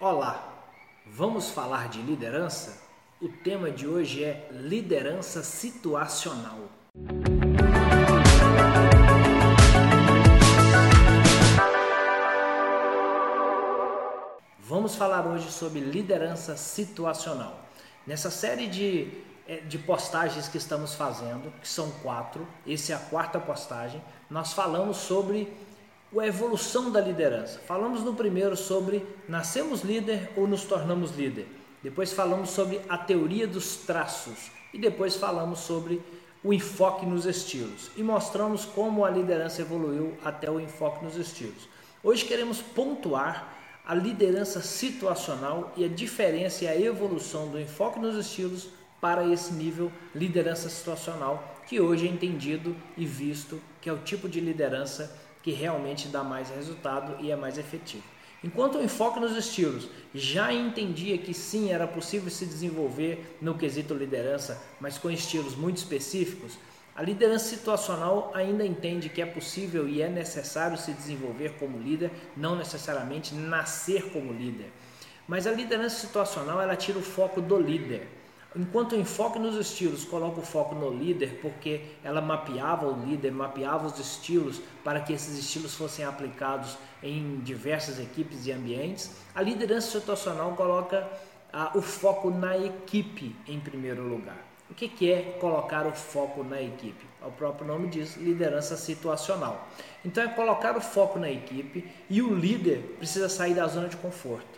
Olá, vamos falar de liderança? O tema de hoje é liderança situacional. Vamos falar hoje sobre liderança situacional. Nessa série de, eh, de postagens que estamos fazendo, que são quatro, essa é a quarta postagem, nós falamos sobre a evolução da liderança. Falamos no primeiro sobre nascemos líder ou nos tornamos líder. Depois falamos sobre a teoria dos traços e depois falamos sobre o enfoque nos estilos e mostramos como a liderança evoluiu até o enfoque nos estilos. Hoje queremos pontuar a liderança situacional e a diferença e a evolução do enfoque nos estilos para esse nível liderança situacional que hoje é entendido e visto que é o tipo de liderança que realmente dá mais resultado e é mais efetivo. Enquanto o enfoque nos estilos já entendia que sim, era possível se desenvolver no quesito liderança, mas com estilos muito específicos, a liderança situacional ainda entende que é possível e é necessário se desenvolver como líder, não necessariamente nascer como líder. Mas a liderança situacional ela tira o foco do líder. Enquanto o enfoque nos estilos coloca o foco no líder, porque ela mapeava o líder, mapeava os estilos para que esses estilos fossem aplicados em diversas equipes e ambientes, a liderança situacional coloca ah, o foco na equipe em primeiro lugar. O que, que é colocar o foco na equipe? O próprio nome diz liderança situacional. Então é colocar o foco na equipe e o líder precisa sair da zona de conforto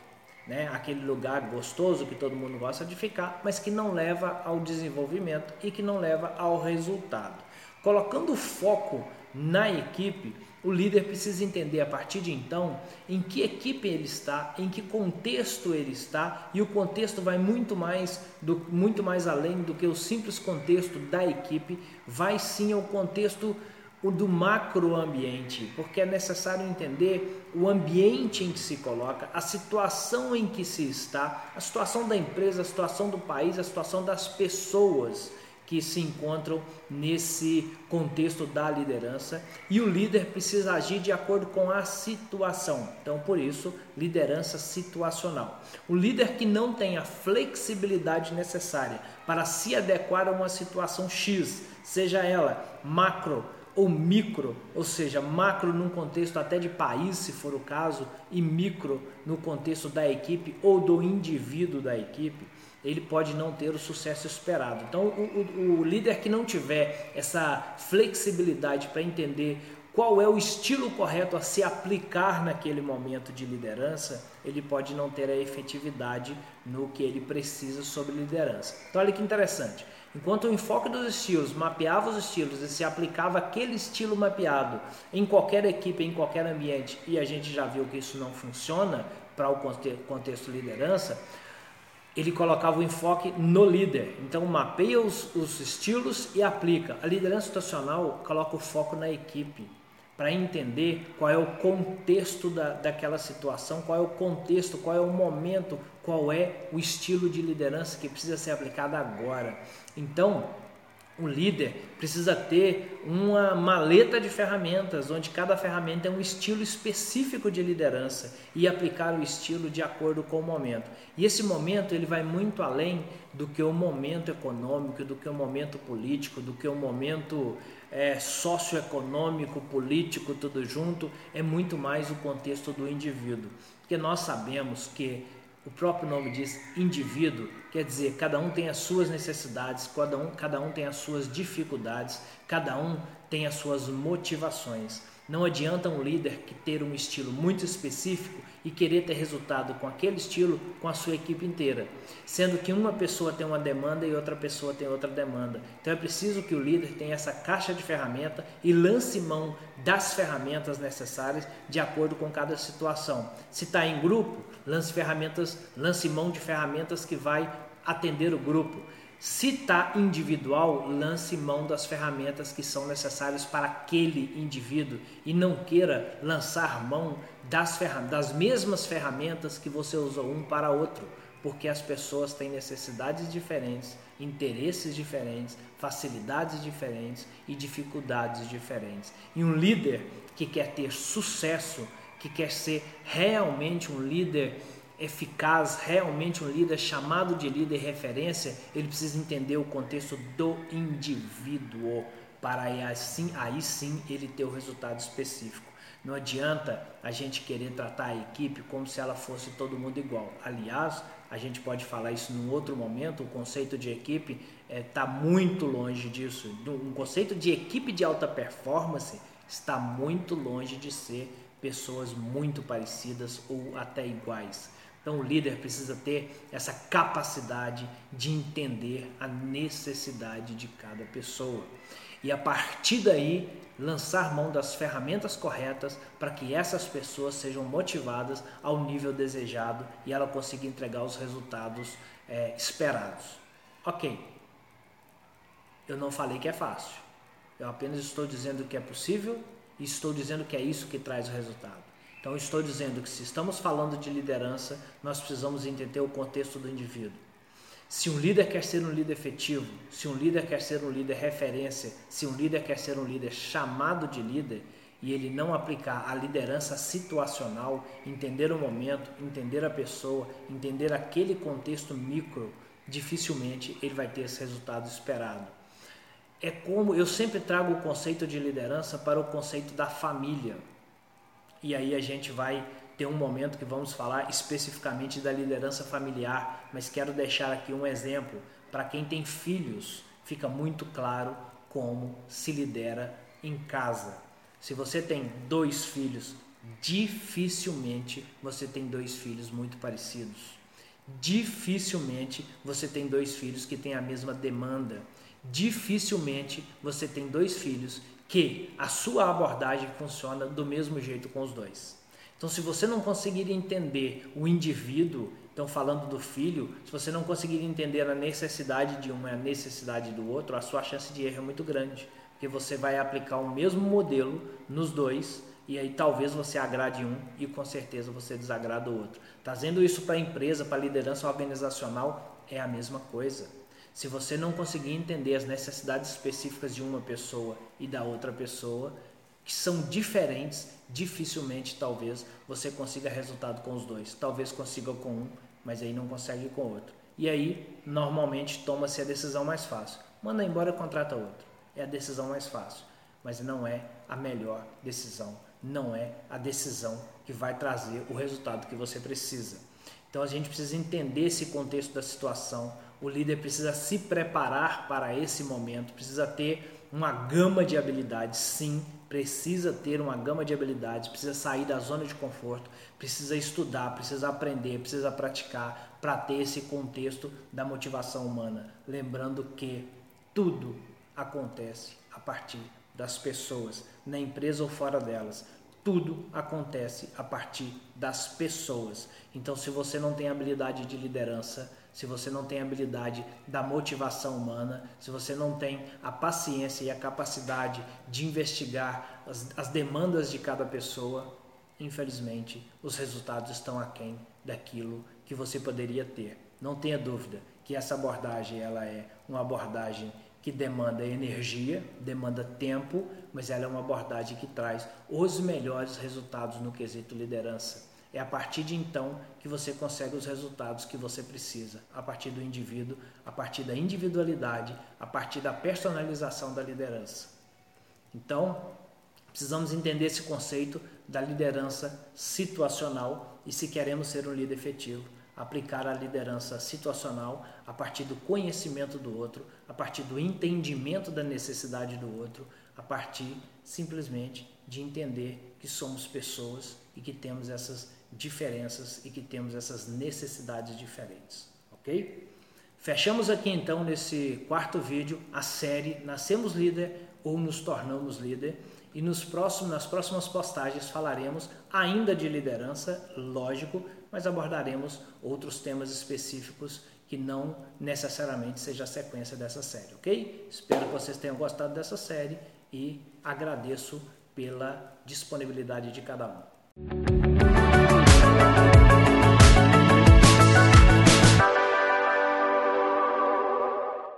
né? aquele lugar gostoso que todo mundo gosta de ficar, mas que não leva ao desenvolvimento e que não leva ao resultado. Colocando foco na equipe, o líder precisa entender a partir de então em que equipe ele está, em que contexto ele está, e o contexto vai muito mais do muito mais além do que o simples contexto da equipe, vai sim ao contexto o do macroambiente, porque é necessário entender o ambiente em que se coloca, a situação em que se está, a situação da empresa, a situação do país, a situação das pessoas que se encontram nesse contexto da liderança e o líder precisa agir de acordo com a situação. Então, por isso, liderança situacional. O líder que não tem a flexibilidade necessária para se adequar a uma situação X, seja ela macro, ou micro, ou seja, macro num contexto até de país, se for o caso, e micro no contexto da equipe ou do indivíduo da equipe, ele pode não ter o sucesso esperado. Então, o, o, o líder que não tiver essa flexibilidade para entender qual é o estilo correto a se aplicar naquele momento de liderança, ele pode não ter a efetividade no que ele precisa sobre liderança. Então, olha que interessante. Enquanto o enfoque dos estilos mapeava os estilos e se aplicava aquele estilo mapeado em qualquer equipe, em qualquer ambiente, e a gente já viu que isso não funciona para o contexto liderança, ele colocava o enfoque no líder. Então mapeia os, os estilos e aplica. A liderança situacional coloca o foco na equipe para entender qual é o contexto da, daquela situação, qual é o contexto, qual é o momento, qual é o estilo de liderança que precisa ser aplicado agora. Então, o líder precisa ter uma maleta de ferramentas, onde cada ferramenta é um estilo específico de liderança e aplicar o estilo de acordo com o momento. E esse momento ele vai muito além do que o momento econômico, do que o momento político, do que o momento é, socioeconômico, político, tudo junto, é muito mais o contexto do indivíduo. Porque nós sabemos que o próprio nome diz indivíduo, quer dizer, cada um tem as suas necessidades, cada um, cada um tem as suas dificuldades, cada um tem as suas motivações. Não adianta um líder que ter um estilo muito específico e querer ter resultado com aquele estilo com a sua equipe inteira, sendo que uma pessoa tem uma demanda e outra pessoa tem outra demanda. Então é preciso que o líder tenha essa caixa de ferramenta e lance mão das ferramentas necessárias de acordo com cada situação. Se está em grupo, lance ferramentas, lance mão de ferramentas que vai atender o grupo. Se está individual, lance mão das ferramentas que são necessárias para aquele indivíduo e não queira lançar mão das, das mesmas ferramentas que você usou um para outro, porque as pessoas têm necessidades diferentes, interesses diferentes, facilidades diferentes e dificuldades diferentes. E um líder que quer ter sucesso, que quer ser realmente um líder eficaz, realmente um líder chamado de líder referência, ele precisa entender o contexto do indivíduo para aí, assim, aí sim ele ter o resultado específico. Não adianta a gente querer tratar a equipe como se ela fosse todo mundo igual. Aliás, a gente pode falar isso num outro momento. O conceito de equipe está é, tá muito longe disso. Um conceito de equipe de alta performance está muito longe de ser pessoas muito parecidas ou até iguais. Então, o líder precisa ter essa capacidade de entender a necessidade de cada pessoa. E a partir daí, lançar mão das ferramentas corretas para que essas pessoas sejam motivadas ao nível desejado e ela consiga entregar os resultados é, esperados. Ok, eu não falei que é fácil, eu apenas estou dizendo que é possível e estou dizendo que é isso que traz o resultado. Então, estou dizendo que se estamos falando de liderança, nós precisamos entender o contexto do indivíduo. Se um líder quer ser um líder efetivo, se um líder quer ser um líder referência, se um líder quer ser um líder chamado de líder e ele não aplicar a liderança situacional, entender o momento, entender a pessoa, entender aquele contexto micro, dificilmente ele vai ter esse resultado esperado. É como eu sempre trago o conceito de liderança para o conceito da família. E aí a gente vai ter um momento que vamos falar especificamente da liderança familiar, mas quero deixar aqui um exemplo para quem tem filhos, fica muito claro como se lidera em casa. Se você tem dois filhos, dificilmente você tem dois filhos muito parecidos. Dificilmente você tem dois filhos que têm a mesma demanda. Dificilmente você tem dois filhos que a sua abordagem funciona do mesmo jeito com os dois. Então, se você não conseguir entender o indivíduo, então falando do filho, se você não conseguir entender a necessidade de um e a necessidade do outro, a sua chance de erro é muito grande, porque você vai aplicar o mesmo modelo nos dois e aí talvez você agrade um e com certeza você desagrada o outro. Trazendo isso para a empresa, para a liderança organizacional, é a mesma coisa. Se você não conseguir entender as necessidades específicas de uma pessoa e da outra pessoa, que são diferentes, dificilmente talvez você consiga resultado com os dois. Talvez consiga com um, mas aí não consegue com o outro. E aí, normalmente, toma-se a decisão mais fácil. Manda embora e contrata outro. É a decisão mais fácil, mas não é a melhor decisão. Não é a decisão que vai trazer o resultado que você precisa. Então a gente precisa entender esse contexto da situação. O líder precisa se preparar para esse momento, precisa ter uma gama de habilidades, sim, precisa ter uma gama de habilidades, precisa sair da zona de conforto, precisa estudar, precisa aprender, precisa praticar para ter esse contexto da motivação humana. Lembrando que tudo acontece a partir das pessoas, na empresa ou fora delas. Tudo acontece a partir das pessoas. Então, se você não tem habilidade de liderança, se você não tem a habilidade da motivação humana, se você não tem a paciência e a capacidade de investigar as, as demandas de cada pessoa, infelizmente os resultados estão aquém daquilo que você poderia ter. Não tenha dúvida que essa abordagem ela é uma abordagem que demanda energia, demanda tempo, mas ela é uma abordagem que traz os melhores resultados no quesito liderança. É a partir de então que você consegue os resultados que você precisa, a partir do indivíduo, a partir da individualidade, a partir da personalização da liderança. Então, precisamos entender esse conceito da liderança situacional e se queremos ser um líder efetivo, aplicar a liderança situacional a partir do conhecimento do outro, a partir do entendimento da necessidade do outro, a partir simplesmente de entender que somos pessoas e que temos essas diferenças e que temos essas necessidades diferentes, ok? Fechamos aqui então nesse quarto vídeo a série Nascemos Líder ou Nos Tornamos Líder e nos próximos, nas próximas postagens falaremos ainda de liderança, lógico, mas abordaremos outros temas específicos que não necessariamente seja a sequência dessa série, ok? Espero que vocês tenham gostado dessa série e agradeço pela disponibilidade de cada um. Thank you.